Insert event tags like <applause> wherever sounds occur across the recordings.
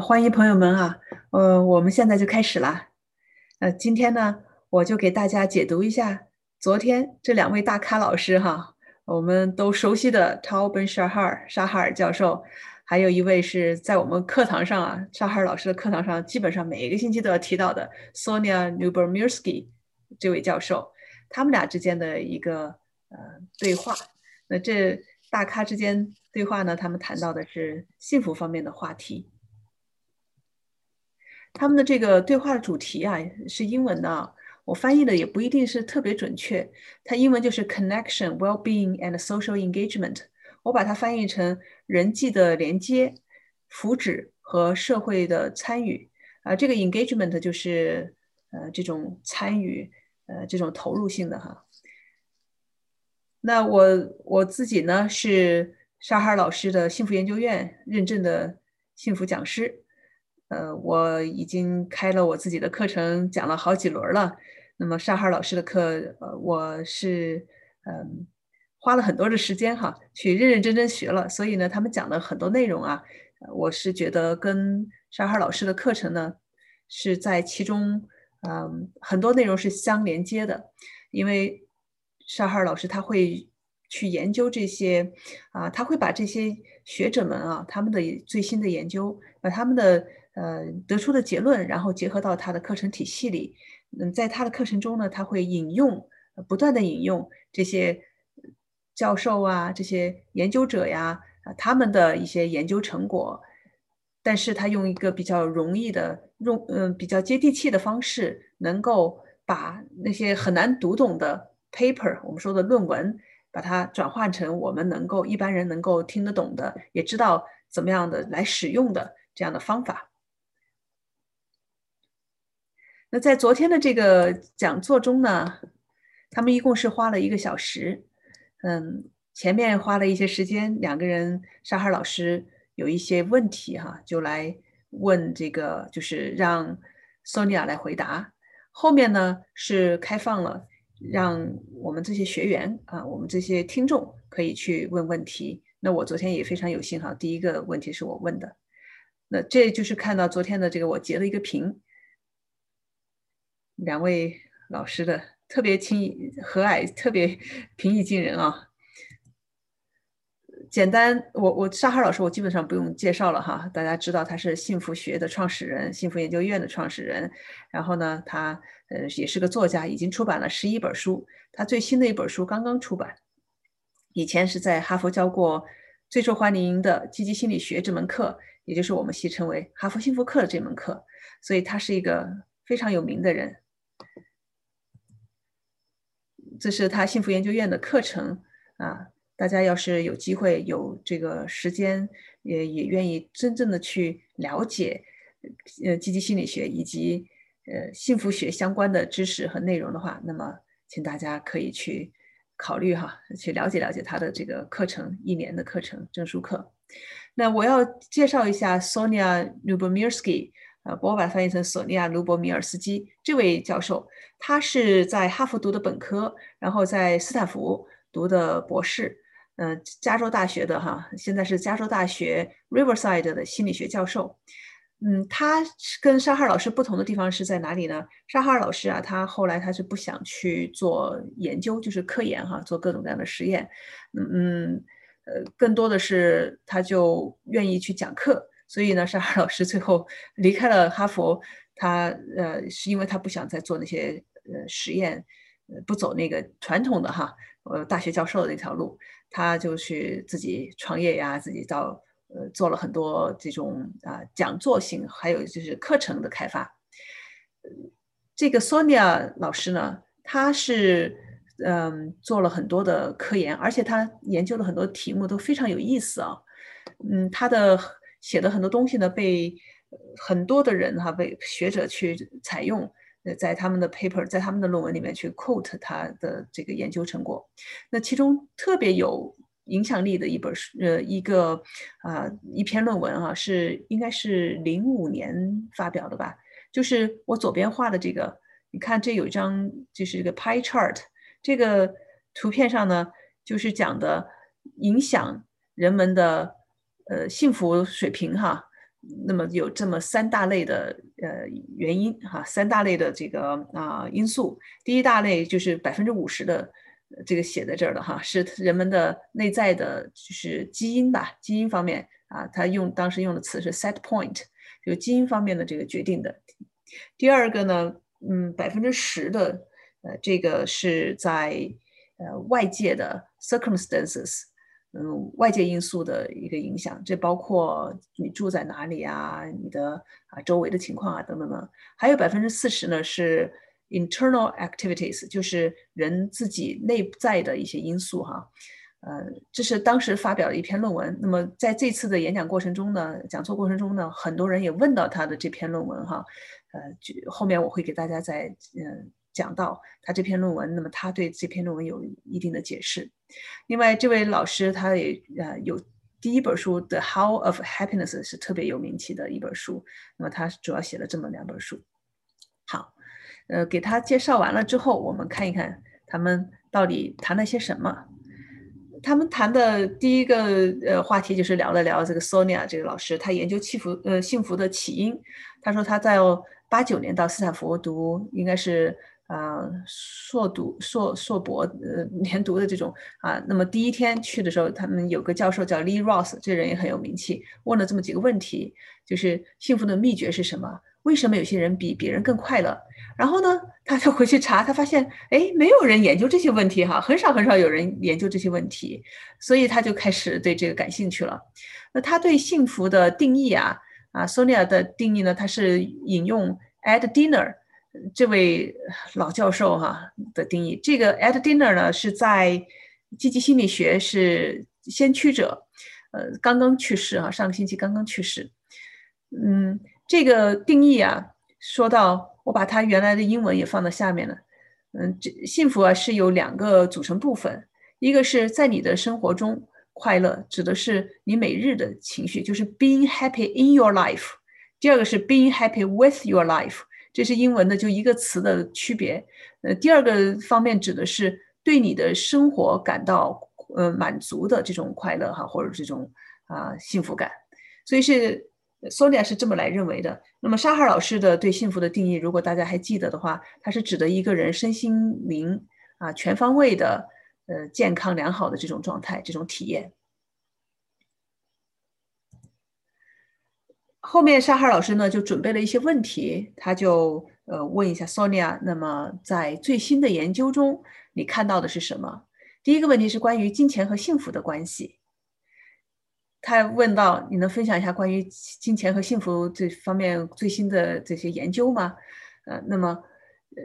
欢迎朋友们啊，呃，我们现在就开始啦。呃，今天呢，我就给大家解读一下昨天这两位大咖老师哈，我们都熟悉的 Tal Ben Shahr 沙哈尔教授，还有一位是在我们课堂上啊，沙哈尔老师的课堂上基本上每一个星期都要提到的 Sonia Lubomirsky 这位教授，他们俩之间的一个呃对话。那这大咖之间对话呢，他们谈到的是幸福方面的话题。他们的这个对话的主题啊是英文的，我翻译的也不一定是特别准确。它英文就是 connection, well-being and social engagement。我把它翻译成人际的连接、福祉和社会的参与。啊，这个 engagement 就是呃这种参与，呃这种投入性的哈。那我我自己呢是沙哈尔老师的幸福研究院认证的幸福讲师。呃，我已经开了我自己的课程，讲了好几轮了。那么沙哈尔老师的课，呃，我是嗯花了很多的时间哈，去认认真真学了。所以呢，他们讲的很多内容啊，我是觉得跟沙哈尔老师的课程呢是在其中，嗯，很多内容是相连接的。因为沙哈尔老师他会去研究这些啊，他会把这些学者们啊他们的最新的研究，把他们的。呃，得出的结论，然后结合到他的课程体系里。嗯，在他的课程中呢，他会引用，不断的引用这些教授啊，这些研究者呀，啊，他们的一些研究成果。但是他用一个比较容易的，用嗯比较接地气的方式，能够把那些很难读懂的 paper，我们说的论文，把它转换成我们能够一般人能够听得懂的，也知道怎么样的来使用的这样的方法。那在昨天的这个讲座中呢，他们一共是花了一个小时，嗯，前面花了一些时间，两个人沙哈老师有一些问题哈，就来问这个，就是让 Sonia 来回答。后面呢是开放了，让我们这些学员啊，我们这些听众可以去问问题。那我昨天也非常有幸哈，第一个问题是我问的，那这就是看到昨天的这个我截了一个屏。两位老师的特别亲和蔼，特别 <laughs> 平易近人啊。简单，我我沙哈老师，我基本上不用介绍了哈，大家知道他是幸福学的创始人，幸福研究院的创始人。然后呢，他呃也是个作家，已经出版了十一本书。他最新的一本书刚刚出版，以前是在哈佛教过最受欢迎的积极心理学这门课，也就是我们戏称为哈佛幸福课的这门课。所以他是一个非常有名的人。这是他幸福研究院的课程啊！大家要是有机会、有这个时间，也也愿意真正的去了解，呃，积极心理学以及呃幸福学相关的知识和内容的话，那么请大家可以去考虑哈，去了解了解他的这个课程，一年的课程证书课。那我要介绍一下 Sonia Lubomirsky。呃，我把它翻译成索尼娅·卢博米尔斯基这位教授，他是在哈佛读的本科，然后在斯坦福读的博士，嗯，加州大学的哈，现在是加州大学 Riverside 的心理学教授。嗯，他跟沙哈尔老师不同的地方是在哪里呢？沙哈尔老师啊，他后来他是不想去做研究，就是科研哈，做各种各样的实验。嗯嗯，呃，更多的是他就愿意去讲课。所以呢，沙哈老师最后离开了哈佛，他呃是因为他不想再做那些呃实验，呃不走那个传统的哈呃大学教授的那条路，他就去自己创业呀，自己到呃做了很多这种啊讲座型，还有就是课程的开发。这个 Sonia 老师呢，他是嗯做了很多的科研，而且他研究的很多题目都非常有意思啊，嗯他的。写的很多东西呢，被很多的人哈，被学者去采用，呃，在他们的 paper，在他们的论文里面去 quote 他的这个研究成果。那其中特别有影响力的一本书，呃，一个啊一篇论文啊，是应该是零五年发表的吧？就是我左边画的这个，你看这有一张就是这个 pie chart，这个图片上呢，就是讲的影响人们的。呃，幸福水平哈，那么有这么三大类的呃原因哈，三大类的这个啊因素。第一大类就是百分之五十的这个写在这儿了哈，是人们的内在的，就是基因吧，基因方面啊，他用当时用的词是 set point，就基因方面的这个决定的。第二个呢，嗯，百分之十的呃这个是在呃外界的 circumstances。嗯，外界因素的一个影响，这包括你住在哪里啊，你的啊周围的情况啊等等等，还有百分之四十呢是 internal activities，就是人自己内在的一些因素哈。呃，这是当时发表的一篇论文。那么在这次的演讲过程中呢，讲座过程中呢，很多人也问到他的这篇论文哈。呃，就后面我会给大家再嗯。讲到他这篇论文，那么他对这篇论文有一定的解释。另外，这位老师他也呃有第一本书《The How of Happiness》是特别有名气的一本书。那么他主要写了这么两本书。好，呃，给他介绍完了之后，我们看一看他们到底谈了些什么。他们谈的第一个呃话题就是聊了聊这个 Sonia 这个老师，他研究幸福呃幸福的起因。他说他在八九年到斯坦福读，应该是。啊，硕读硕硕博呃连读的这种啊，那么第一天去的时候，他们有个教授叫 Lee Ross，这人也很有名气，问了这么几个问题，就是幸福的秘诀是什么？为什么有些人比别人更快乐？然后呢，他就回去查，他发现哎，没有人研究这些问题哈，很少很少有人研究这些问题，所以他就开始对这个感兴趣了。那他对幸福的定义啊啊，Sonia 的定义呢，他是引用 At Dinner。这位老教授哈的定义，这个 At Dinner 呢是在积极心理学是先驱者，呃，刚刚去世哈，上个星期刚刚去世。嗯，这个定义啊，说到我把他原来的英文也放到下面了。嗯，这幸福啊是有两个组成部分，一个是在你的生活中快乐，指的是你每日的情绪，就是 being happy in your life；第二个是 being happy with your life。这是英文的，就一个词的区别。呃，第二个方面指的是对你的生活感到呃满足的这种快乐哈，或者这种啊幸福感。所以是 Sonia 是这么来认为的。那么沙哈老师的对幸福的定义，如果大家还记得的话，它是指的一个人身心灵啊全方位的呃健康良好的这种状态，这种体验。后面沙哈老师呢就准备了一些问题，他就呃问一下 Sonia，那么在最新的研究中，你看到的是什么？第一个问题是关于金钱和幸福的关系。他问到，你能分享一下关于金钱和幸福这方面最新的这些研究吗？呃，那么呃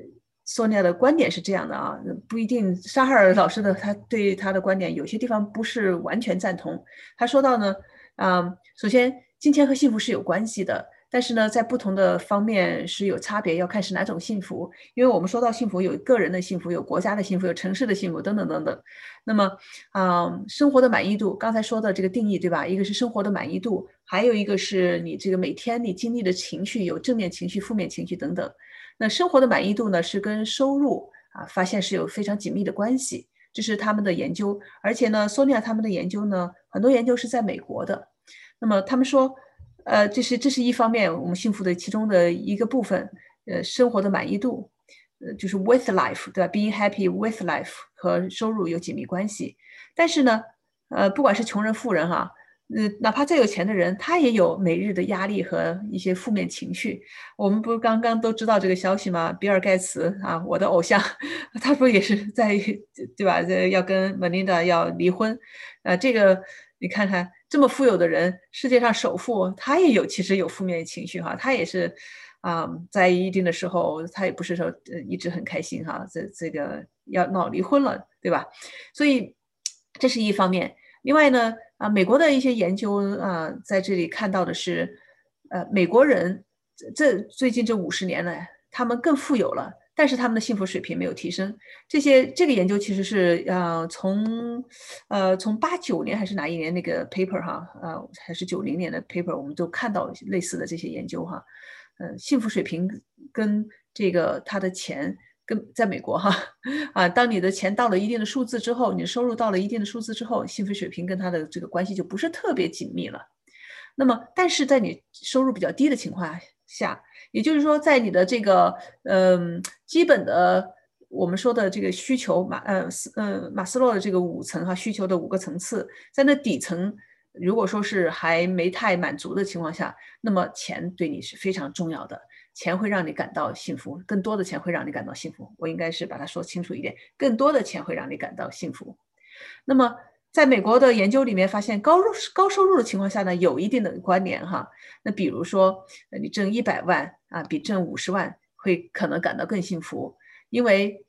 ，Sonia 的观点是这样的啊，不一定沙哈尔老师的他对他的观点有些地方不是完全赞同。他说到呢，啊，首先。金钱和幸福是有关系的，但是呢，在不同的方面是有差别，要看是哪种幸福。因为我们说到幸福，有个人的幸福，有国家的幸福，有城市的幸福，等等等等。那么，嗯，生活的满意度，刚才说的这个定义，对吧？一个是生活的满意度，还有一个是你这个每天你经历的情绪，有正面情绪、负面情绪等等。那生活的满意度呢，是跟收入啊，发现是有非常紧密的关系，这是他们的研究。而且呢，Sonia 他们的研究呢，很多研究是在美国的。那么他们说，呃，这是这是一方面，我们幸福的其中的一个部分，呃，生活的满意度，呃，就是 with life，对吧？Being happy with life 和收入有紧密关系。但是呢，呃，不管是穷人、富人哈，呃，哪怕再有钱的人，他也有每日的压力和一些负面情绪。我们不是刚刚都知道这个消息吗？比尔盖茨啊，我的偶像，<laughs> 他不也是在对吧？要跟 Melinda 要离婚，呃，这个你看看。这么富有的人，世界上首富，他也有其实有负面情绪哈，他也是，啊，在一定的时候，他也不是说呃一直很开心哈，这这个要闹离婚了，对吧？所以这是一方面。另外呢，啊，美国的一些研究啊，在这里看到的是，呃，美国人这最近这五十年来，他们更富有了。但是他们的幸福水平没有提升。这些这个研究其实是呃从呃从八九年还是哪一年那个 paper 哈呃还是九零年的 paper，我们都看到类似的这些研究哈。呃，幸福水平跟这个他的钱跟在美国哈啊，当你的钱到了一定的数字之后，你收入到了一定的数字之后，幸福水平跟他的这个关系就不是特别紧密了。那么，但是在你收入比较低的情况下，下也就是说，在你的这个嗯基本的我们说的这个需求马呃斯呃马斯洛的这个五层哈需求的五个层次，在那底层，如果说是还没太满足的情况下，那么钱对你是非常重要的。钱会让你感到幸福，更多的钱会让你感到幸福。我应该是把它说清楚一点，更多的钱会让你感到幸福。那么，在美国的研究里面发现，高入高收入的情况下呢，有一定的关联哈。那比如说，你挣一百万啊，比挣五十万会可能感到更幸福，因为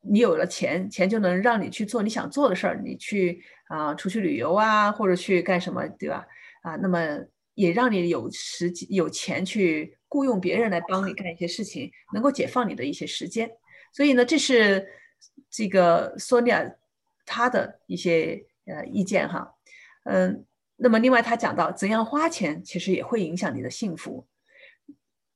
你有了钱，钱就能让你去做你想做的事儿，你去啊出去旅游啊，或者去干什么，对吧？啊，那么也让你有时有钱去。雇佣别人来帮你干一些事情，能够解放你的一些时间。所以呢，这是这个索尼亚他的一些呃意见哈。嗯，那么另外他讲到怎样花钱，其实也会影响你的幸福。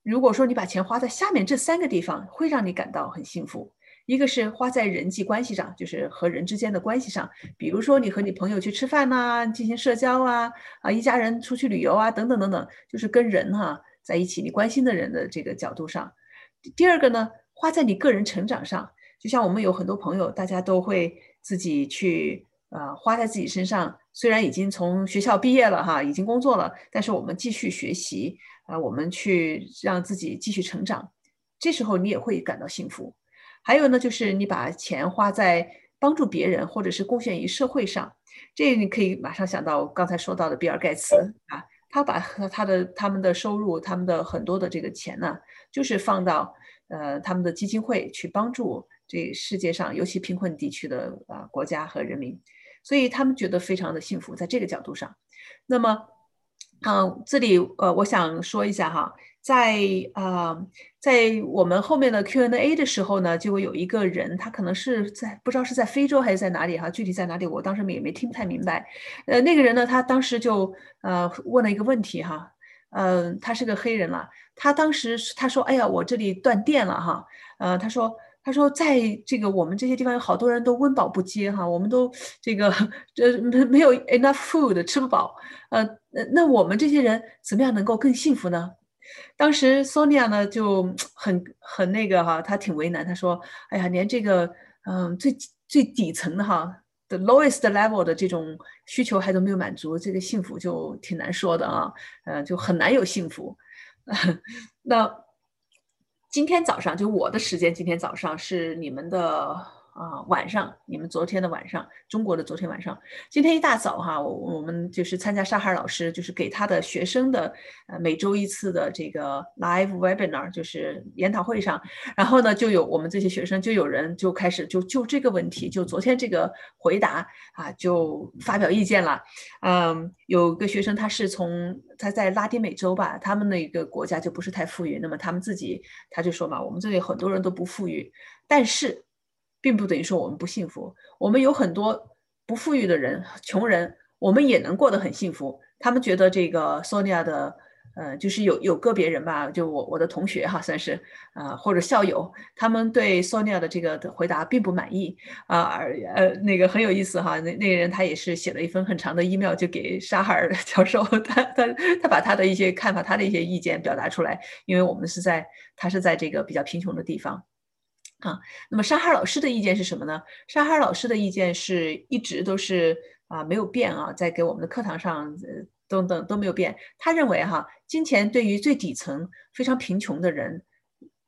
如果说你把钱花在下面这三个地方，会让你感到很幸福。一个是花在人际关系上，就是和人之间的关系上，比如说你和你朋友去吃饭呐，进行社交啊，啊一家人出去旅游啊，等等等等，就是跟人哈。在一起，你关心的人的这个角度上，第二个呢，花在你个人成长上，就像我们有很多朋友，大家都会自己去呃，花在自己身上。虽然已经从学校毕业了哈，已经工作了，但是我们继续学习啊，我们去让自己继续成长，这时候你也会感到幸福。还有呢，就是你把钱花在帮助别人或者是贡献于社会上，这你可以马上想到刚才说到的比尔盖茨啊。他把他的他们的收入，他们的很多的这个钱呢，就是放到呃他们的基金会去帮助这世界上尤其贫困地区的啊国家和人民，所以他们觉得非常的幸福，在这个角度上。那么，嗯，这里呃我想说一下哈。在啊，在我们后面的 Q&A 的时候呢，就会有一个人，他可能是在不知道是在非洲还是在哪里哈，具体在哪里，我当时也没听太明白。呃，那个人呢，他当时就呃问了一个问题哈，嗯，他是个黑人了，他当时他说，哎呀，我这里断电了哈，呃，他说他说在这个我们这些地方有好多人都温饱不接哈，我们都这个这没没有 enough food 吃不饱，呃，那我们这些人怎么样能够更幸福呢？当时 Sonia 呢就很很那个哈，她挺为难。她说：“哎呀，连这个嗯最最底层的哈，the lowest level 的这种需求还都没有满足，这个幸福就挺难说的啊，呃，就很难有幸福。<laughs> ”那今天早上就我的时间，今天早上是你们的。啊，晚上你们昨天的晚上，中国的昨天晚上，今天一大早哈，我我们就是参加沙海老师，就是给他的学生的呃每周一次的这个 live webinar，就是研讨会上，然后呢就有我们这些学生就有人就开始就就这个问题，就昨天这个回答啊，就发表意见了。嗯，有个学生他是从他在拉丁美洲吧，他们那个国家就不是太富裕，那么他们自己他就说嘛，我们这里很多人都不富裕，但是。并不等于说我们不幸福，我们有很多不富裕的人、穷人，我们也能过得很幸福。他们觉得这个 Sonia 的，呃，就是有有个别人吧，就我我的同学哈，算是啊或者校友，他们对 Sonia 的这个的回答并不满意啊，而呃那个很有意思哈，那那个人他也是写了一封很长的 email 就给沙哈尔教授，他他他把他的一些看法、他的一些意见表达出来，因为我们是在他是在这个比较贫穷的地方。啊，那么沙哈老师的意见是什么呢？沙哈老师的意见是一直都是啊没有变啊，在给我们的课堂上呃等等都没有变。他认为哈，金钱对于最底层非常贫穷的人，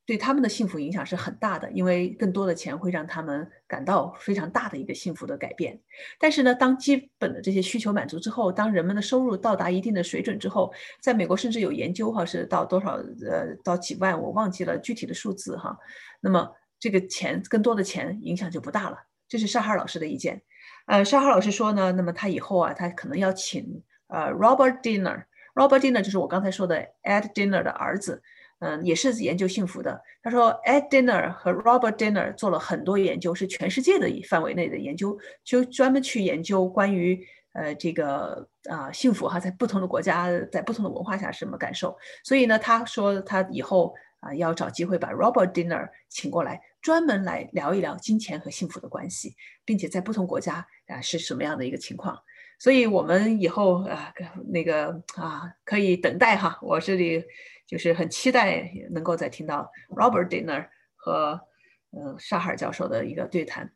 对他们的幸福影响是很大的，因为更多的钱会让他们感到非常大的一个幸福的改变。但是呢，当基本的这些需求满足之后，当人们的收入到达一定的水准之后，在美国甚至有研究哈，是到多少呃到几万，我忘记了具体的数字哈。那么这个钱更多的钱影响就不大了，这是沙哈老师的意见。呃，沙哈老师说呢，那么他以后啊，他可能要请呃 Robert Dinner，Robert Dinner 就是我刚才说的 Ed Dinner 的儿子，嗯，也是研究幸福的。他说 Ed Dinner 和 Robert Dinner 做了很多研究，是全世界的范围内的研究，就专门去研究关于呃这个啊幸福哈，在不同的国家，在不同的文化下什么感受。所以呢，他说他以后啊要找机会把 Robert Dinner 请过来。专门来聊一聊金钱和幸福的关系，并且在不同国家啊是什么样的一个情况。所以我们以后啊，那个啊，可以等待哈。我这里就是很期待能够再听到 Robert Dinner 和嗯沙尔教授的一个对谈。